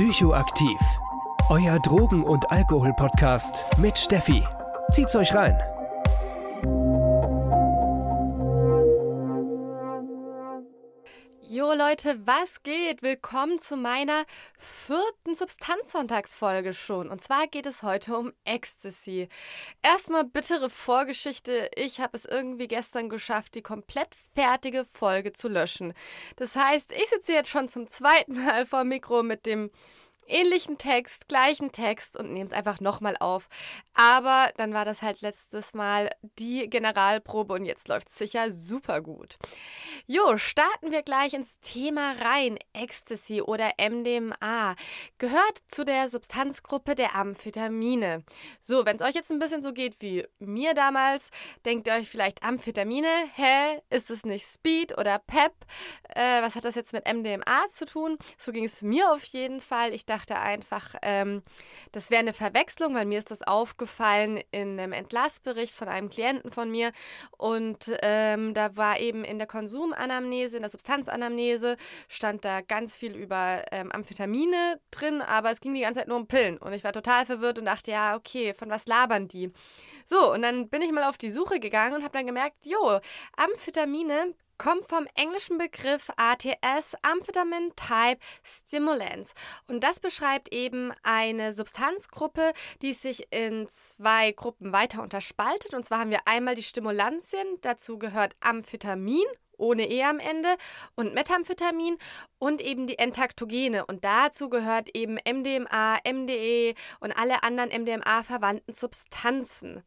Psychoaktiv. Euer Drogen- und Alkohol-Podcast mit Steffi. Zieht's euch rein. Leute, was geht? Willkommen zu meiner vierten Substanzsonntagsfolge schon. Und zwar geht es heute um Ecstasy. Erstmal bittere Vorgeschichte. Ich habe es irgendwie gestern geschafft, die komplett fertige Folge zu löschen. Das heißt, ich sitze jetzt schon zum zweiten Mal vor dem Mikro mit dem ähnlichen Text, gleichen Text und nehme es einfach nochmal auf. Aber dann war das halt letztes Mal die Generalprobe und jetzt läuft es sicher super gut. Jo, starten wir gleich ins Thema rein. Ecstasy oder MDMA gehört zu der Substanzgruppe der Amphetamine. So, wenn es euch jetzt ein bisschen so geht wie mir damals, denkt ihr euch vielleicht Amphetamine, hä, ist es nicht Speed oder Pep? Äh, was hat das jetzt mit MDMA zu tun? So ging es mir auf jeden Fall. Ich dachte, dachte einfach, ähm, das wäre eine Verwechslung, weil mir ist das aufgefallen in einem Entlassbericht von einem Klienten von mir. Und ähm, da war eben in der Konsumanamnese, in der Substanzanamnese, stand da ganz viel über ähm, Amphetamine drin, aber es ging die ganze Zeit nur um Pillen. Und ich war total verwirrt und dachte, ja, okay, von was labern die? So, und dann bin ich mal auf die Suche gegangen und habe dann gemerkt, jo, Amphetamine kommt vom englischen Begriff ATS, Amphetamine Type Stimulants. Und das beschreibt eben eine Substanzgruppe, die sich in zwei Gruppen weiter unterspaltet. Und zwar haben wir einmal die Stimulantien, dazu gehört Amphetamin ohne E am Ende und Methamphetamin und eben die Entaktogene. Und dazu gehört eben MDMA, MDE und alle anderen MDMA-verwandten Substanzen.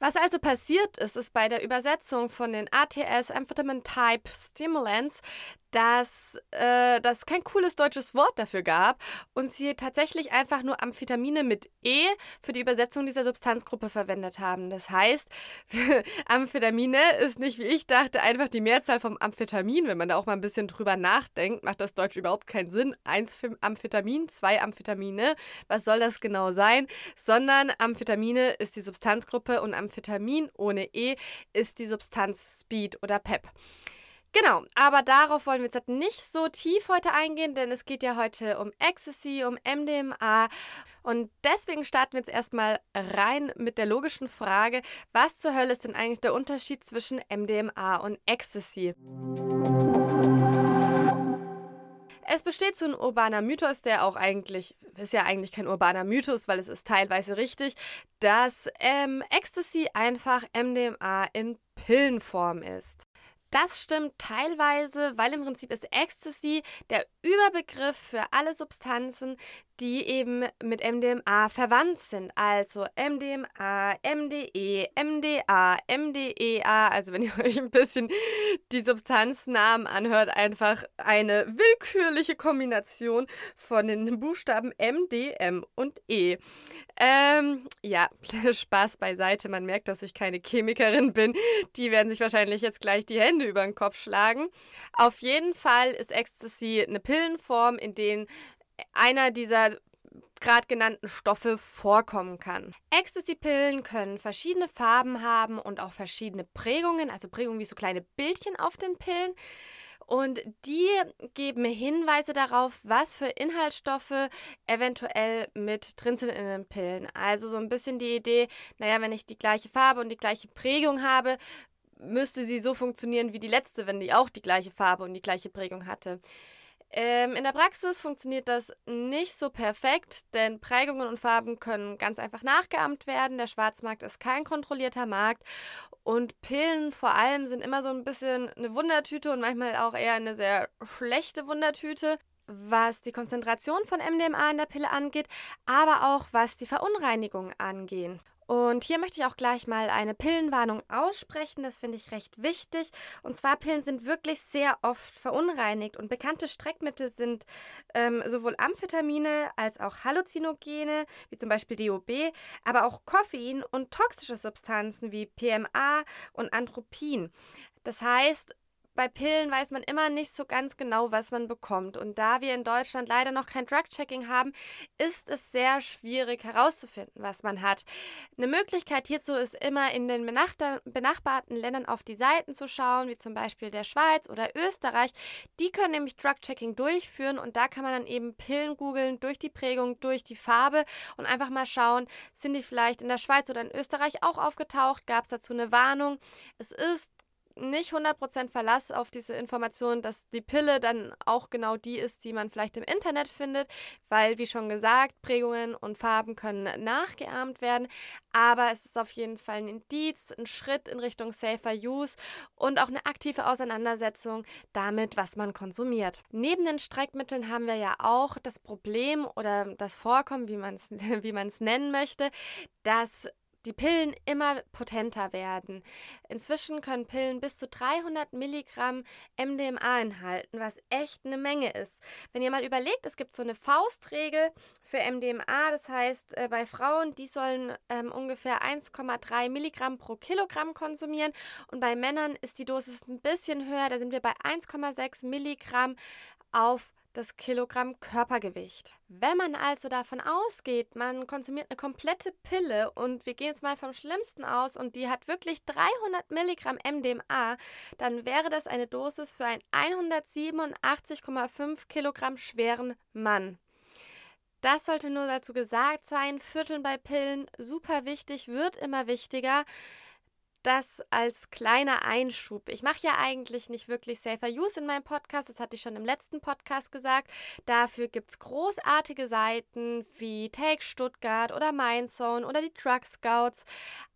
Was also passiert ist, ist bei der Übersetzung von den ATS Amphetamine Type Stimulants, dass äh, das kein cooles deutsches Wort dafür gab und sie tatsächlich einfach nur Amphetamine mit E für die Übersetzung dieser Substanzgruppe verwendet haben. Das heißt, Amphetamine ist nicht, wie ich dachte, einfach die Mehrzahl vom Amphetamin. Wenn man da auch mal ein bisschen drüber nachdenkt, macht das Deutsch überhaupt keinen Sinn. Eins für Amphetamin, zwei Amphetamine. Was soll das genau sein? Sondern Amphetamine ist die Substanzgruppe und Amphetamin ohne E ist die Substanz Speed oder PEP. Genau, aber darauf wollen wir jetzt nicht so tief heute eingehen, denn es geht ja heute um Ecstasy, um MDMA. Und deswegen starten wir jetzt erstmal rein mit der logischen Frage, was zur Hölle ist denn eigentlich der Unterschied zwischen MDMA und Ecstasy? Es besteht so ein urbaner Mythos, der auch eigentlich, ist ja eigentlich kein urbaner Mythos, weil es ist teilweise richtig, dass ähm, Ecstasy einfach MDMA in Pillenform ist. Das stimmt teilweise, weil im Prinzip ist Ecstasy der Überbegriff für alle Substanzen, die eben mit MDMA verwandt sind. Also MDMA, MDE, MDA, MDEA. Also wenn ihr euch ein bisschen die Substanznamen anhört, einfach eine willkürliche Kombination von den Buchstaben M, M und E. Ähm, ja, Spaß beiseite. Man merkt, dass ich keine Chemikerin bin. Die werden sich wahrscheinlich jetzt gleich die Hände über den Kopf schlagen. Auf jeden Fall ist Ecstasy eine Pillenform, in denen einer dieser gerade genannten Stoffe vorkommen kann. Ecstasy-Pillen können verschiedene Farben haben und auch verschiedene Prägungen, also Prägungen wie so kleine Bildchen auf den Pillen. Und die geben Hinweise darauf, was für Inhaltsstoffe eventuell mit drin sind in den Pillen. Also so ein bisschen die Idee, naja, wenn ich die gleiche Farbe und die gleiche Prägung habe, müsste sie so funktionieren wie die letzte, wenn die auch die gleiche Farbe und die gleiche Prägung hatte. Ähm, in der Praxis funktioniert das nicht so perfekt, denn Prägungen und Farben können ganz einfach nachgeahmt werden. Der Schwarzmarkt ist kein kontrollierter Markt und Pillen vor allem sind immer so ein bisschen eine Wundertüte und manchmal auch eher eine sehr schlechte Wundertüte was die Konzentration von MDMA in der Pille angeht, aber auch was die Verunreinigung angeht. Und hier möchte ich auch gleich mal eine Pillenwarnung aussprechen. Das finde ich recht wichtig. Und zwar Pillen sind wirklich sehr oft verunreinigt. Und bekannte Streckmittel sind ähm, sowohl Amphetamine als auch Halluzinogene, wie zum Beispiel DOB, aber auch Koffein und toxische Substanzen wie PMA und Andropin. Das heißt, bei Pillen weiß man immer nicht so ganz genau, was man bekommt. Und da wir in Deutschland leider noch kein Drug-Checking haben, ist es sehr schwierig herauszufinden, was man hat. Eine Möglichkeit hierzu ist immer in den benachbarten Ländern auf die Seiten zu schauen, wie zum Beispiel der Schweiz oder Österreich. Die können nämlich Drug-Checking durchführen und da kann man dann eben Pillen googeln durch die Prägung, durch die Farbe und einfach mal schauen, sind die vielleicht in der Schweiz oder in Österreich auch aufgetaucht? Gab es dazu eine Warnung? Es ist nicht 100% Verlass auf diese Information, dass die Pille dann auch genau die ist, die man vielleicht im Internet findet, weil, wie schon gesagt, Prägungen und Farben können nachgeahmt werden. Aber es ist auf jeden Fall ein Indiz, ein Schritt in Richtung Safer Use und auch eine aktive Auseinandersetzung damit, was man konsumiert. Neben den Streckmitteln haben wir ja auch das Problem oder das Vorkommen, wie man es wie nennen möchte, dass die Pillen immer potenter werden. Inzwischen können Pillen bis zu 300 Milligramm MDMA enthalten, was echt eine Menge ist. Wenn ihr mal überlegt, es gibt so eine Faustregel für MDMA, das heißt, äh, bei Frauen, die sollen ähm, ungefähr 1,3 Milligramm pro Kilogramm konsumieren und bei Männern ist die Dosis ein bisschen höher, da sind wir bei 1,6 Milligramm auf das Kilogramm Körpergewicht. Wenn man also davon ausgeht, man konsumiert eine komplette Pille und wir gehen jetzt mal vom Schlimmsten aus und die hat wirklich 300 Milligramm MDMA, dann wäre das eine Dosis für einen 187,5 Kilogramm schweren Mann. Das sollte nur dazu gesagt sein. Vierteln bei Pillen, super wichtig, wird immer wichtiger das als kleiner Einschub. Ich mache ja eigentlich nicht wirklich Safer Use in meinem Podcast, das hatte ich schon im letzten Podcast gesagt. Dafür gibt es großartige Seiten wie Take Stuttgart oder Mindzone oder die Drug Scouts.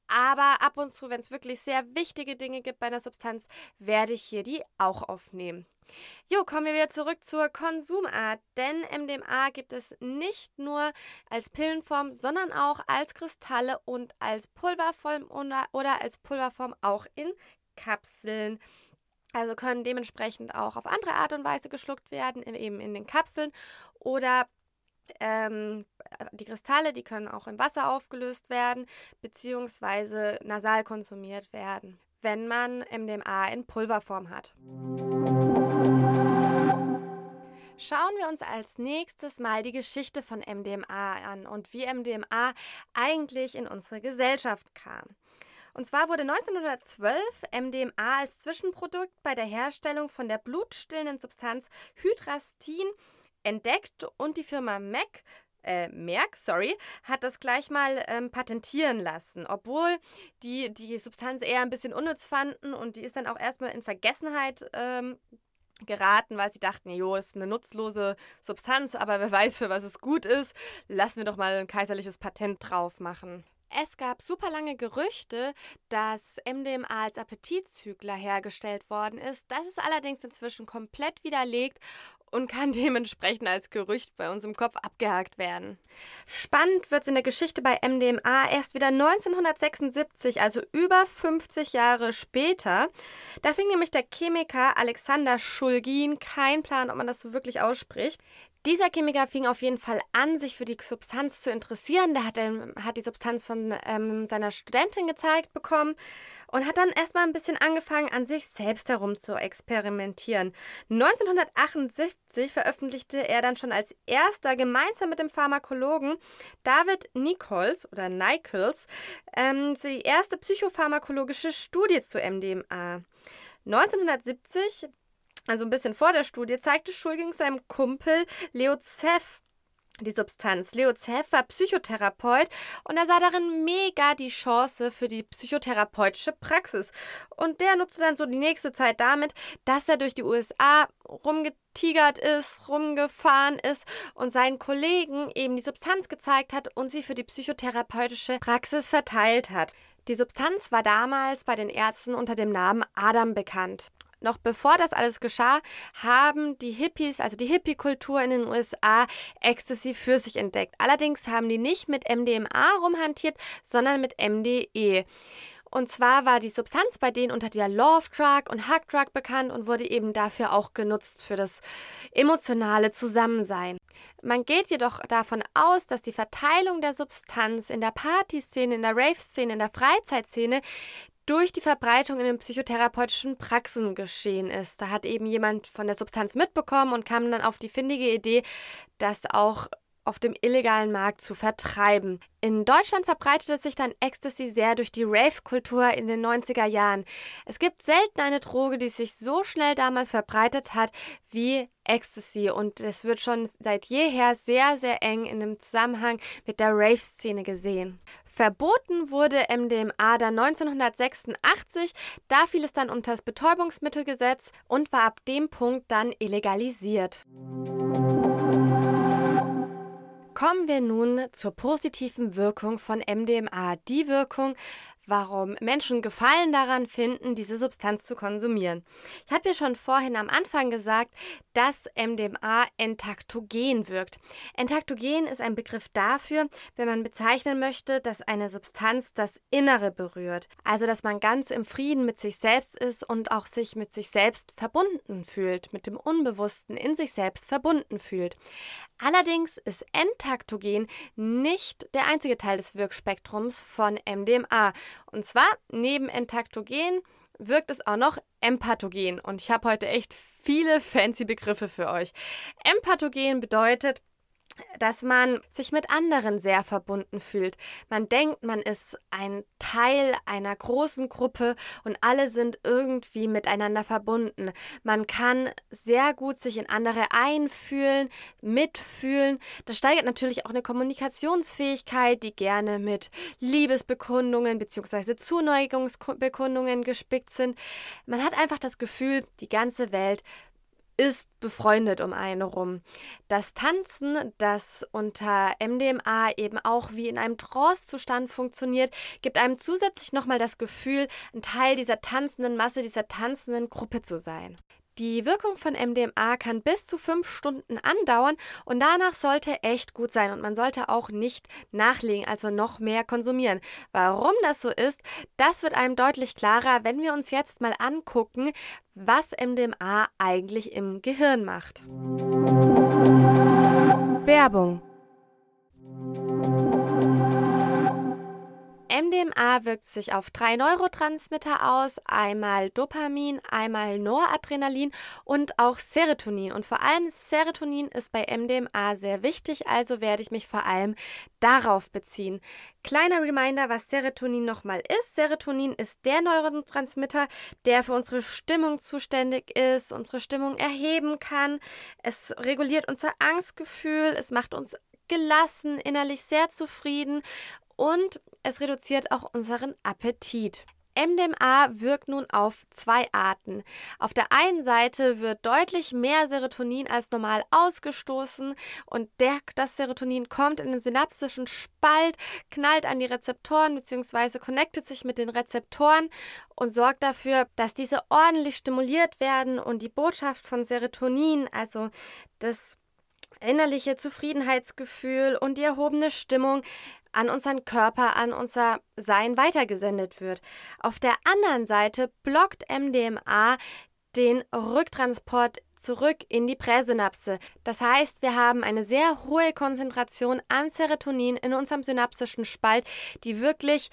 Aber ab und zu, wenn es wirklich sehr wichtige Dinge gibt bei einer Substanz, werde ich hier die auch aufnehmen. Jo, kommen wir wieder zurück zur Konsumart, denn MDMA gibt es nicht nur als Pillenform, sondern auch als Kristalle und als Pulverform oder als Pulverform auch in Kapseln. Also können dementsprechend auch auf andere Art und Weise geschluckt werden, eben in den Kapseln oder ähm, die Kristalle, die können auch in Wasser aufgelöst werden, beziehungsweise nasal konsumiert werden, wenn man MDMA in Pulverform hat. Schauen wir uns als nächstes mal die Geschichte von MDMA an und wie MDMA eigentlich in unsere Gesellschaft kam. Und zwar wurde 1912 MDMA als Zwischenprodukt bei der Herstellung von der blutstillenden Substanz Hydrastin entdeckt und die Firma Mac äh, Merck, sorry, hat das gleich mal ähm, patentieren lassen, obwohl die die Substanz eher ein bisschen unnütz fanden und die ist dann auch erstmal in Vergessenheit ähm, geraten, weil sie dachten, jo, ist eine nutzlose Substanz, aber wer weiß, für was es gut ist, lassen wir doch mal ein kaiserliches Patent drauf machen. Es gab super lange Gerüchte, dass MDMA als Appetitzügler hergestellt worden ist. Das ist allerdings inzwischen komplett widerlegt und kann dementsprechend als Gerücht bei uns im Kopf abgehakt werden. Spannend wird es in der Geschichte bei MDMA erst wieder 1976, also über 50 Jahre später. Da fing nämlich der Chemiker Alexander Schulgin, kein Plan, ob man das so wirklich ausspricht, dieser Chemiker fing auf jeden Fall an, sich für die Substanz zu interessieren. Der hat, ähm, hat die Substanz von ähm, seiner Studentin gezeigt bekommen und hat dann erstmal ein bisschen angefangen, an sich selbst herum zu experimentieren. 1978 veröffentlichte er dann schon als erster gemeinsam mit dem Pharmakologen David Nichols oder Nichols ähm, die erste psychopharmakologische Studie zu MDMA. 1970 also ein bisschen vor der Studie, zeigte Schulging seinem Kumpel Leo Zeff die Substanz. Leo Zeff war Psychotherapeut und er sah darin mega die Chance für die psychotherapeutische Praxis. Und der nutzte dann so die nächste Zeit damit, dass er durch die USA rumgetigert ist, rumgefahren ist und seinen Kollegen eben die Substanz gezeigt hat und sie für die psychotherapeutische Praxis verteilt hat. Die Substanz war damals bei den Ärzten unter dem Namen Adam bekannt noch bevor das alles geschah, haben die Hippies, also die Hippie-Kultur in den USA, Ecstasy für sich entdeckt. Allerdings haben die nicht mit MDMA rumhantiert, sondern mit MDE. Und zwar war die Substanz bei denen unter der Love Drug und Hug Drug bekannt und wurde eben dafür auch genutzt für das emotionale Zusammensein. Man geht jedoch davon aus, dass die Verteilung der Substanz in der Partyszene, in der Rave-Szene, in der Freizeitszene durch die Verbreitung in den psychotherapeutischen Praxen geschehen ist. Da hat eben jemand von der Substanz mitbekommen und kam dann auf die findige Idee, das auch auf dem illegalen Markt zu vertreiben. In Deutschland verbreitete sich dann Ecstasy sehr durch die Rave-Kultur in den 90er Jahren. Es gibt selten eine Droge, die sich so schnell damals verbreitet hat wie Ecstasy und es wird schon seit jeher sehr, sehr eng in dem Zusammenhang mit der Rave-Szene gesehen. Verboten wurde MDMA dann 1986, da fiel es dann unter das Betäubungsmittelgesetz und war ab dem Punkt dann illegalisiert. Kommen wir nun zur positiven Wirkung von MDMA. Die Wirkung, warum Menschen Gefallen daran finden, diese Substanz zu konsumieren. Ich habe ja schon vorhin am Anfang gesagt, dass MDMA entaktogen wirkt. Entaktogen ist ein Begriff dafür, wenn man bezeichnen möchte, dass eine Substanz das Innere berührt. Also, dass man ganz im Frieden mit sich selbst ist und auch sich mit sich selbst verbunden fühlt, mit dem Unbewussten in sich selbst verbunden fühlt. Allerdings ist Entaktogen nicht der einzige Teil des Wirkspektrums von MDMA. Und zwar neben Entaktogen wirkt es auch noch empathogen. Und ich habe heute echt viele fancy Begriffe für euch. Empathogen bedeutet, dass man sich mit anderen sehr verbunden fühlt. Man denkt, man ist ein Teil einer großen Gruppe und alle sind irgendwie miteinander verbunden. Man kann sehr gut sich in andere einfühlen, mitfühlen. Das steigert natürlich auch eine Kommunikationsfähigkeit, die gerne mit Liebesbekundungen bzw. Zuneigungsbekundungen gespickt sind. Man hat einfach das Gefühl, die ganze Welt ist befreundet um einen rum. Das Tanzen, das unter MDMA eben auch wie in einem Trance-Zustand funktioniert, gibt einem zusätzlich nochmal das Gefühl, ein Teil dieser tanzenden Masse, dieser tanzenden Gruppe zu sein. Die Wirkung von MDMA kann bis zu fünf Stunden andauern und danach sollte echt gut sein und man sollte auch nicht nachlegen, also noch mehr konsumieren. Warum das so ist, das wird einem deutlich klarer, wenn wir uns jetzt mal angucken, was MDMA eigentlich im Gehirn macht. Werbung MDMA wirkt sich auf drei Neurotransmitter aus, einmal Dopamin, einmal Noradrenalin und auch Serotonin. Und vor allem Serotonin ist bei MDMA sehr wichtig, also werde ich mich vor allem darauf beziehen. Kleiner Reminder, was Serotonin nochmal ist. Serotonin ist der Neurotransmitter, der für unsere Stimmung zuständig ist, unsere Stimmung erheben kann. Es reguliert unser Angstgefühl, es macht uns gelassen, innerlich sehr zufrieden und es reduziert auch unseren Appetit. MDMA wirkt nun auf zwei Arten. Auf der einen Seite wird deutlich mehr Serotonin als normal ausgestoßen und der, das Serotonin kommt in den synapsischen Spalt, knallt an die Rezeptoren bzw. connectet sich mit den Rezeptoren und sorgt dafür, dass diese ordentlich stimuliert werden und die Botschaft von Serotonin, also das innerliche Zufriedenheitsgefühl und die erhobene Stimmung an unseren Körper, an unser Sein weitergesendet wird. Auf der anderen Seite blockt MDMA den Rücktransport zurück in die Präsynapse. Das heißt, wir haben eine sehr hohe Konzentration an Serotonin in unserem synapsischen Spalt, die wirklich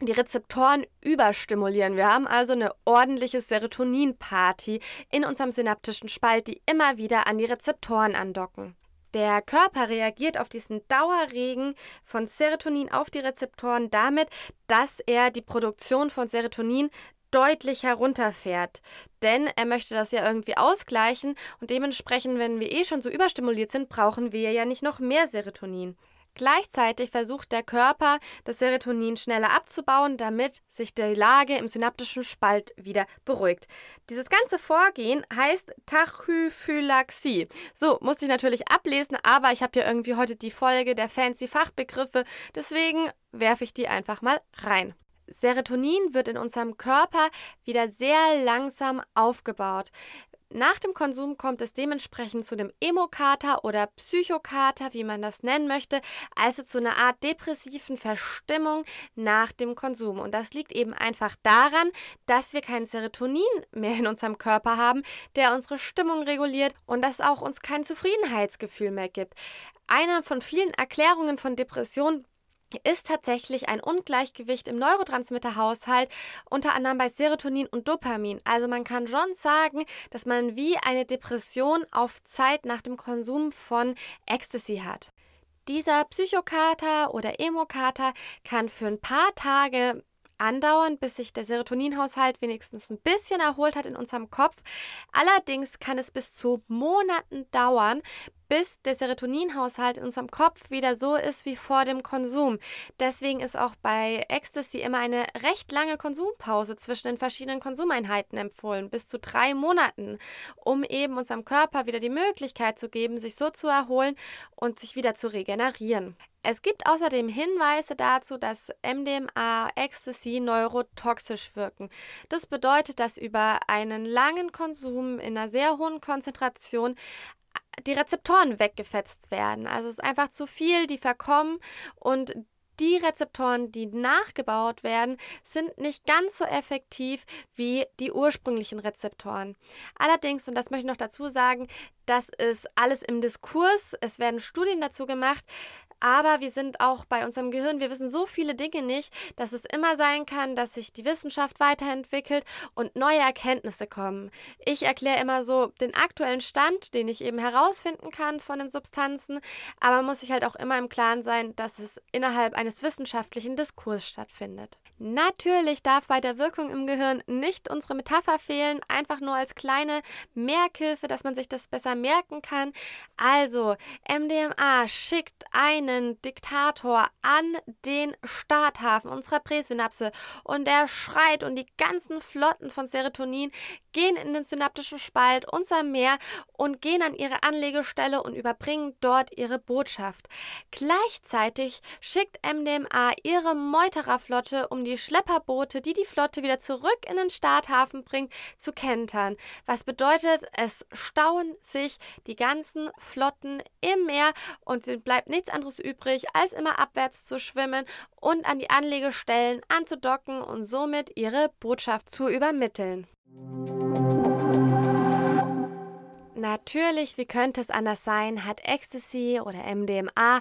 die Rezeptoren überstimulieren. Wir haben also eine ordentliche Serotonin-Party in unserem synaptischen Spalt, die immer wieder an die Rezeptoren andocken. Der Körper reagiert auf diesen Dauerregen von Serotonin auf die Rezeptoren damit, dass er die Produktion von Serotonin deutlich herunterfährt. Denn er möchte das ja irgendwie ausgleichen und dementsprechend, wenn wir eh schon so überstimuliert sind, brauchen wir ja nicht noch mehr Serotonin. Gleichzeitig versucht der Körper, das Serotonin schneller abzubauen, damit sich die Lage im synaptischen Spalt wieder beruhigt. Dieses ganze Vorgehen heißt Tachyphylaxie. So, musste ich natürlich ablesen, aber ich habe hier irgendwie heute die Folge der fancy Fachbegriffe, deswegen werfe ich die einfach mal rein. Serotonin wird in unserem Körper wieder sehr langsam aufgebaut. Nach dem Konsum kommt es dementsprechend zu dem Emokater oder Psychokater, wie man das nennen möchte, also zu einer Art depressiven Verstimmung nach dem Konsum. Und das liegt eben einfach daran, dass wir kein Serotonin mehr in unserem Körper haben, der unsere Stimmung reguliert und das auch uns kein Zufriedenheitsgefühl mehr gibt. Eine von vielen Erklärungen von Depressionen ist tatsächlich ein Ungleichgewicht im Neurotransmitterhaushalt, unter anderem bei Serotonin und Dopamin. Also man kann schon sagen, dass man wie eine Depression auf Zeit nach dem Konsum von Ecstasy hat. Dieser Psychokater oder Emokater kann für ein paar Tage andauern, bis sich der Serotoninhaushalt wenigstens ein bisschen erholt hat in unserem Kopf. Allerdings kann es bis zu Monaten dauern, bis der Serotoninhaushalt in unserem Kopf wieder so ist wie vor dem Konsum. Deswegen ist auch bei Ecstasy immer eine recht lange Konsumpause zwischen den verschiedenen Konsumeinheiten empfohlen, bis zu drei Monaten, um eben unserem Körper wieder die Möglichkeit zu geben, sich so zu erholen und sich wieder zu regenerieren. Es gibt außerdem Hinweise dazu, dass MDMA, Ecstasy neurotoxisch wirken. Das bedeutet, dass über einen langen Konsum in einer sehr hohen Konzentration die Rezeptoren weggefetzt werden. Also es ist einfach zu viel, die verkommen und die Rezeptoren, die nachgebaut werden, sind nicht ganz so effektiv wie die ursprünglichen Rezeptoren. Allerdings, und das möchte ich noch dazu sagen, das ist alles im Diskurs. Es werden Studien dazu gemacht. Aber wir sind auch bei unserem Gehirn, wir wissen so viele Dinge nicht, dass es immer sein kann, dass sich die Wissenschaft weiterentwickelt und neue Erkenntnisse kommen. Ich erkläre immer so den aktuellen Stand, den ich eben herausfinden kann von den Substanzen, aber muss ich halt auch immer im Klaren sein, dass es innerhalb eines wissenschaftlichen Diskurs stattfindet. Natürlich darf bei der Wirkung im Gehirn nicht unsere Metapher fehlen, einfach nur als kleine Merkhilfe, dass man sich das besser merken kann. Also, MDMA schickt einen Diktator an den Starthafen unserer Präsynapse und er schreit und die ganzen Flotten von Serotonin gehen in den synaptischen Spalt, unser Meer und gehen an ihre Anlegestelle und überbringen dort ihre Botschaft. Gleichzeitig schickt MDMA ihre Meutererflotte, um die Schlepperboote, die die Flotte wieder zurück in den Starthafen bringt, zu kentern. Was bedeutet, es stauen sich die ganzen Flotten im Meer und es bleibt nichts anderes übrig, als immer abwärts zu schwimmen und an die Anlegestellen anzudocken und somit ihre Botschaft zu übermitteln. Natürlich, wie könnte es anders sein, hat Ecstasy oder MDMA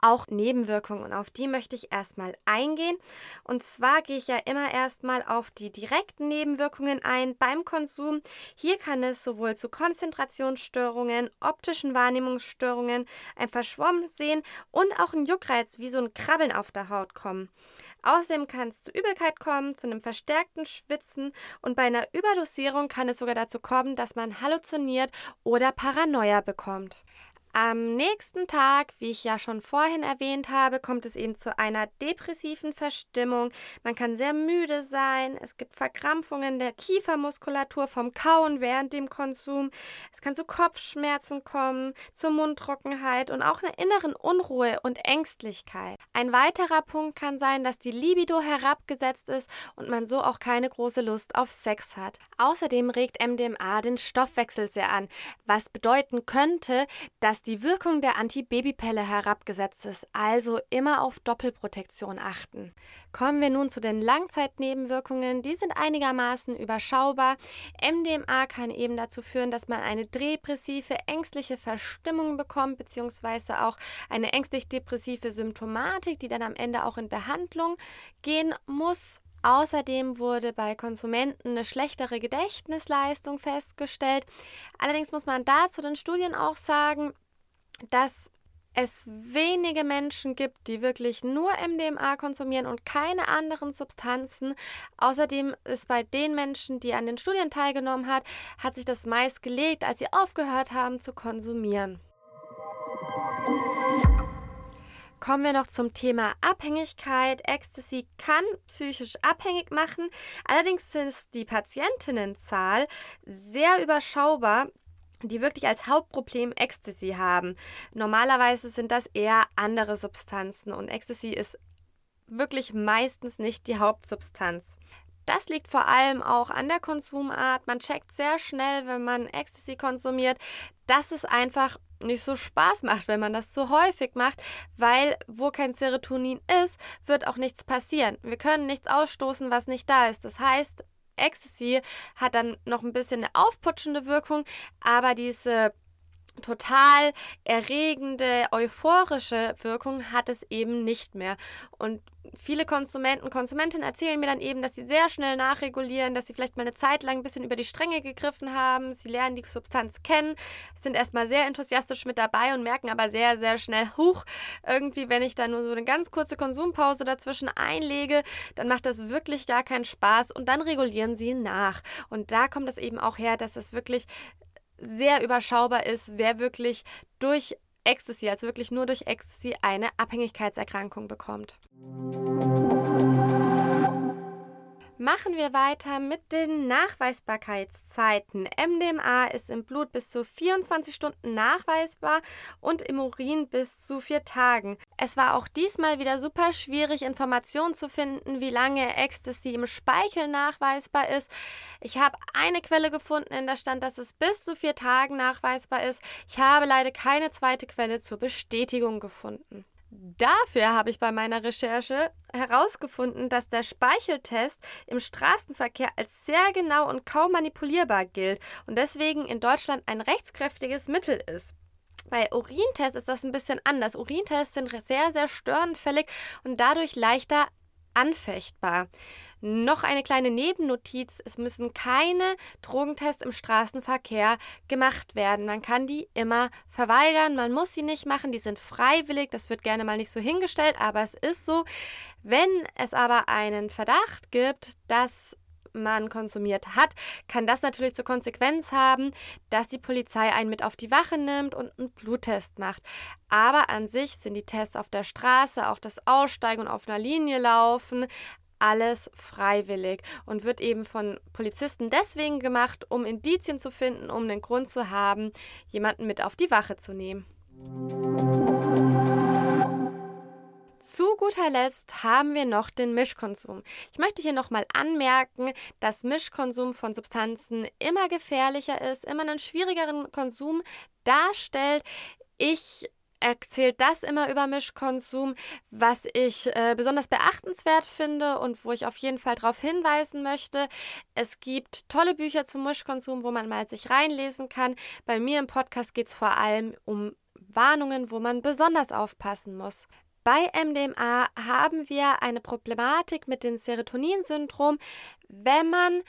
auch Nebenwirkungen und auf die möchte ich erstmal eingehen. Und zwar gehe ich ja immer erstmal auf die direkten Nebenwirkungen ein beim Konsum. Hier kann es sowohl zu Konzentrationsstörungen, optischen Wahrnehmungsstörungen, ein Verschwommensein und auch ein Juckreiz wie so ein Krabbeln auf der Haut kommen. Außerdem kann es zu Übelkeit kommen, zu einem verstärkten Schwitzen und bei einer Überdosierung kann es sogar dazu kommen, dass man halluziniert oder Paranoia bekommt. Am nächsten Tag, wie ich ja schon vorhin erwähnt habe, kommt es eben zu einer depressiven Verstimmung. Man kann sehr müde sein. Es gibt Verkrampfungen der Kiefermuskulatur vom Kauen während dem Konsum. Es kann zu Kopfschmerzen kommen, zur Mundtrockenheit und auch einer inneren Unruhe und Ängstlichkeit. Ein weiterer Punkt kann sein, dass die Libido herabgesetzt ist und man so auch keine große Lust auf Sex hat. Außerdem regt MDMA den Stoffwechsel sehr an, was bedeuten könnte, dass dass die Wirkung der Antibabypelle herabgesetzt ist, also immer auf Doppelprotektion achten. Kommen wir nun zu den Langzeitnebenwirkungen. Die sind einigermaßen überschaubar. MDMA kann eben dazu führen, dass man eine depressive, ängstliche Verstimmung bekommt, beziehungsweise auch eine ängstlich-depressive Symptomatik, die dann am Ende auch in Behandlung gehen muss. Außerdem wurde bei Konsumenten eine schlechtere Gedächtnisleistung festgestellt. Allerdings muss man dazu den Studien auch sagen, dass es wenige Menschen gibt, die wirklich nur MDMA konsumieren und keine anderen Substanzen. Außerdem ist bei den Menschen, die an den Studien teilgenommen hat, hat sich das meist gelegt, als sie aufgehört haben zu konsumieren. Kommen wir noch zum Thema Abhängigkeit. Ecstasy kann psychisch abhängig machen. Allerdings ist die Patientinnenzahl sehr überschaubar die wirklich als Hauptproblem Ecstasy haben. Normalerweise sind das eher andere Substanzen und Ecstasy ist wirklich meistens nicht die Hauptsubstanz. Das liegt vor allem auch an der Konsumart. Man checkt sehr schnell, wenn man Ecstasy konsumiert, dass es einfach nicht so Spaß macht, wenn man das zu häufig macht, weil wo kein Serotonin ist, wird auch nichts passieren. Wir können nichts ausstoßen, was nicht da ist. Das heißt, Ecstasy hat dann noch ein bisschen eine aufputschende Wirkung, aber diese total erregende, euphorische Wirkung hat es eben nicht mehr. Und viele Konsumenten, Konsumentinnen erzählen mir dann eben, dass sie sehr schnell nachregulieren, dass sie vielleicht mal eine Zeit lang ein bisschen über die Stränge gegriffen haben. Sie lernen die Substanz kennen, sind erstmal sehr enthusiastisch mit dabei und merken aber sehr, sehr schnell, huch, irgendwie, wenn ich da nur so eine ganz kurze Konsumpause dazwischen einlege, dann macht das wirklich gar keinen Spaß und dann regulieren sie nach. Und da kommt es eben auch her, dass es wirklich sehr überschaubar ist, wer wirklich durch Ecstasy, also wirklich nur durch Ecstasy, eine Abhängigkeitserkrankung bekommt. Machen wir weiter mit den Nachweisbarkeitszeiten. MDMA ist im Blut bis zu 24 Stunden nachweisbar und im Urin bis zu vier Tagen. Es war auch diesmal wieder super schwierig, Informationen zu finden, wie lange Ecstasy im Speichel nachweisbar ist. Ich habe eine Quelle gefunden, in der stand, dass es bis zu vier Tagen nachweisbar ist. Ich habe leider keine zweite Quelle zur Bestätigung gefunden. Dafür habe ich bei meiner Recherche herausgefunden, dass der Speicheltest im Straßenverkehr als sehr genau und kaum manipulierbar gilt und deswegen in Deutschland ein rechtskräftiges Mittel ist. Bei Urintests ist das ein bisschen anders. Urintests sind sehr, sehr störenfällig und dadurch leichter anfechtbar. Noch eine kleine Nebennotiz: Es müssen keine Drogentests im Straßenverkehr gemacht werden. Man kann die immer verweigern, man muss sie nicht machen, die sind freiwillig. Das wird gerne mal nicht so hingestellt, aber es ist so. Wenn es aber einen Verdacht gibt, dass man konsumiert hat, kann das natürlich zur Konsequenz haben, dass die Polizei einen mit auf die Wache nimmt und einen Bluttest macht. Aber an sich sind die Tests auf der Straße, auch das Aussteigen und auf einer Linie laufen, alles freiwillig und wird eben von Polizisten deswegen gemacht, um Indizien zu finden, um den Grund zu haben, jemanden mit auf die Wache zu nehmen. Zu guter Letzt haben wir noch den Mischkonsum. Ich möchte hier nochmal anmerken, dass Mischkonsum von Substanzen immer gefährlicher ist, immer einen schwierigeren Konsum darstellt. Ich erzählt das immer über Mischkonsum, was ich äh, besonders beachtenswert finde und wo ich auf jeden Fall darauf hinweisen möchte. Es gibt tolle Bücher zum Mischkonsum, wo man mal sich reinlesen kann. Bei mir im Podcast geht es vor allem um Warnungen, wo man besonders aufpassen muss. Bei MDMA haben wir eine Problematik mit dem Serotoninsyndrom, wenn man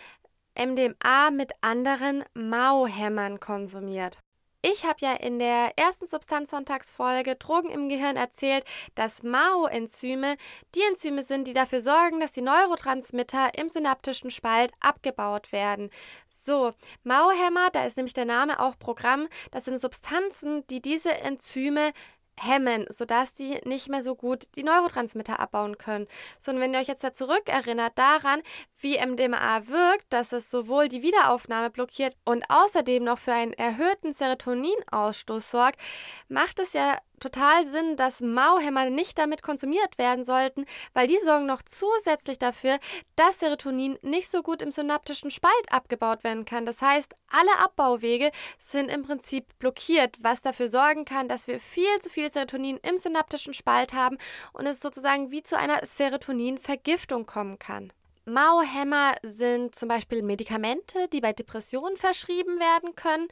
MDMA mit anderen Mao-Hämmern konsumiert. Ich habe ja in der ersten Substanzsonntagsfolge Drogen im Gehirn erzählt, dass Mao-Enzyme die Enzyme sind, die dafür sorgen, dass die Neurotransmitter im synaptischen Spalt abgebaut werden. So, Mao-Hämmer, da ist nämlich der Name auch Programm, das sind Substanzen, die diese Enzyme hemmen, sodass die nicht mehr so gut die Neurotransmitter abbauen können. So, und wenn ihr euch jetzt da zurückerinnert daran, wie MDMA wirkt, dass es sowohl die Wiederaufnahme blockiert und außerdem noch für einen erhöhten Serotoninausstoß sorgt, macht es ja total Sinn, dass Mauhämmer nicht damit konsumiert werden sollten, weil die sorgen noch zusätzlich dafür, dass Serotonin nicht so gut im synaptischen Spalt abgebaut werden kann. Das heißt, alle Abbauwege sind im Prinzip blockiert, was dafür sorgen kann, dass wir viel zu viel Serotonin im synaptischen Spalt haben und es sozusagen wie zu einer Serotoninvergiftung kommen kann. Mauhämmer sind zum Beispiel Medikamente, die bei Depressionen verschrieben werden können,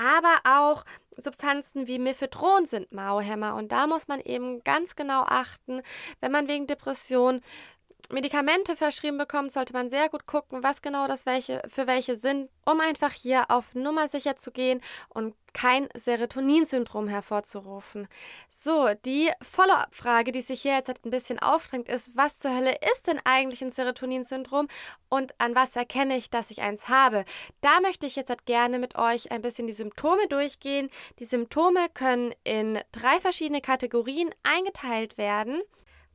aber auch Substanzen wie Methadron sind Mauhämmer und da muss man eben ganz genau achten, wenn man wegen Depression Medikamente verschrieben bekommt, sollte man sehr gut gucken, was genau das welche für welche sind, um einfach hier auf Nummer sicher zu gehen und kein Serotoninsyndrom hervorzurufen. So, die Follow-up-Frage, die sich hier jetzt ein bisschen aufdrängt, ist, was zur Hölle ist denn eigentlich ein Serotoninsyndrom und an was erkenne ich, dass ich eins habe? Da möchte ich jetzt gerne mit euch ein bisschen die Symptome durchgehen. Die Symptome können in drei verschiedene Kategorien eingeteilt werden.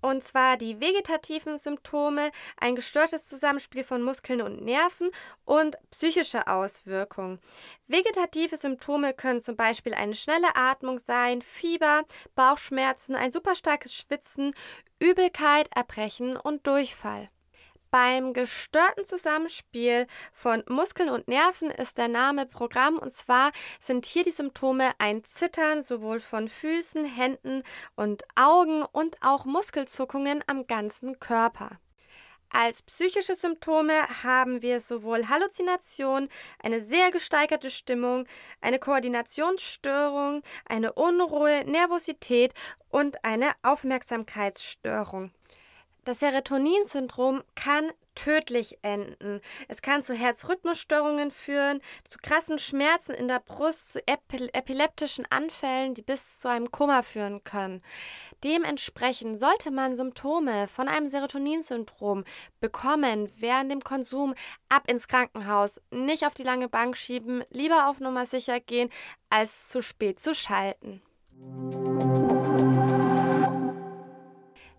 Und zwar die vegetativen Symptome, ein gestörtes Zusammenspiel von Muskeln und Nerven und psychische Auswirkungen. Vegetative Symptome können zum Beispiel eine schnelle Atmung sein, Fieber, Bauchschmerzen, ein super starkes Schwitzen, Übelkeit, Erbrechen und Durchfall. Beim gestörten Zusammenspiel von Muskeln und Nerven ist der Name Programm und zwar sind hier die Symptome ein Zittern sowohl von Füßen, Händen und Augen und auch Muskelzuckungen am ganzen Körper. Als psychische Symptome haben wir sowohl Halluzination, eine sehr gesteigerte Stimmung, eine Koordinationsstörung, eine Unruhe, Nervosität und eine Aufmerksamkeitsstörung. Das Serotonin-Syndrom kann tödlich enden. Es kann zu Herzrhythmusstörungen führen, zu krassen Schmerzen in der Brust, zu epil epileptischen Anfällen, die bis zu einem Koma führen können. Dementsprechend sollte man Symptome von einem Serotonin-Syndrom bekommen während dem Konsum ab ins Krankenhaus, nicht auf die lange Bank schieben, lieber auf Nummer sicher gehen, als zu spät zu schalten.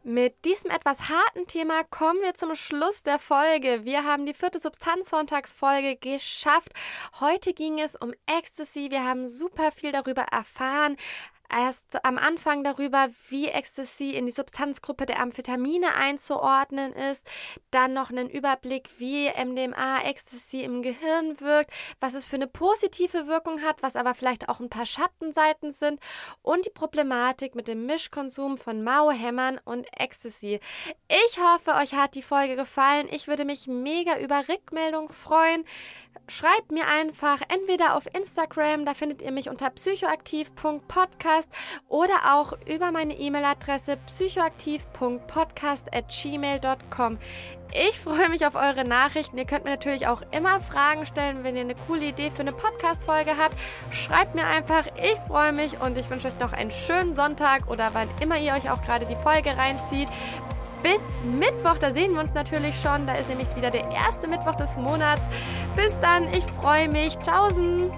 Mit diesem etwas harten Thema kommen wir zum Schluss der Folge. Wir haben die vierte Substanzsonntagsfolge geschafft. Heute ging es um Ecstasy. Wir haben super viel darüber erfahren, erst am Anfang darüber, wie Ecstasy in die Substanzgruppe der Amphetamine einzuordnen ist, dann noch einen Überblick, wie MDMA Ecstasy im Gehirn wirkt, was es für eine positive Wirkung hat, was aber vielleicht auch ein paar Schattenseiten sind und die Problematik mit dem Mischkonsum von Mauhämmern und Ecstasy. Ich hoffe, euch hat die Folge gefallen. Ich würde mich mega über Rückmeldung freuen schreibt mir einfach entweder auf Instagram, da findet ihr mich unter psychoaktiv.podcast oder auch über meine E-Mail-Adresse psychoaktiv.podcast@gmail.com. Ich freue mich auf eure Nachrichten. Ihr könnt mir natürlich auch immer Fragen stellen, wenn ihr eine coole Idee für eine Podcast-Folge habt. Schreibt mir einfach. Ich freue mich und ich wünsche euch noch einen schönen Sonntag oder wann immer ihr euch auch gerade die Folge reinzieht bis Mittwoch. Da sehen wir uns natürlich schon. Da ist nämlich wieder der erste Mittwoch des Monats. Bis dann, ich freue mich. Tschaußen.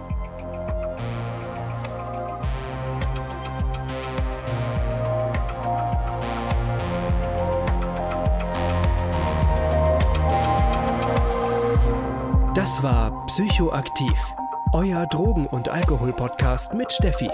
Das war Psychoaktiv, euer Drogen- und Alkohol-Podcast mit Steffi.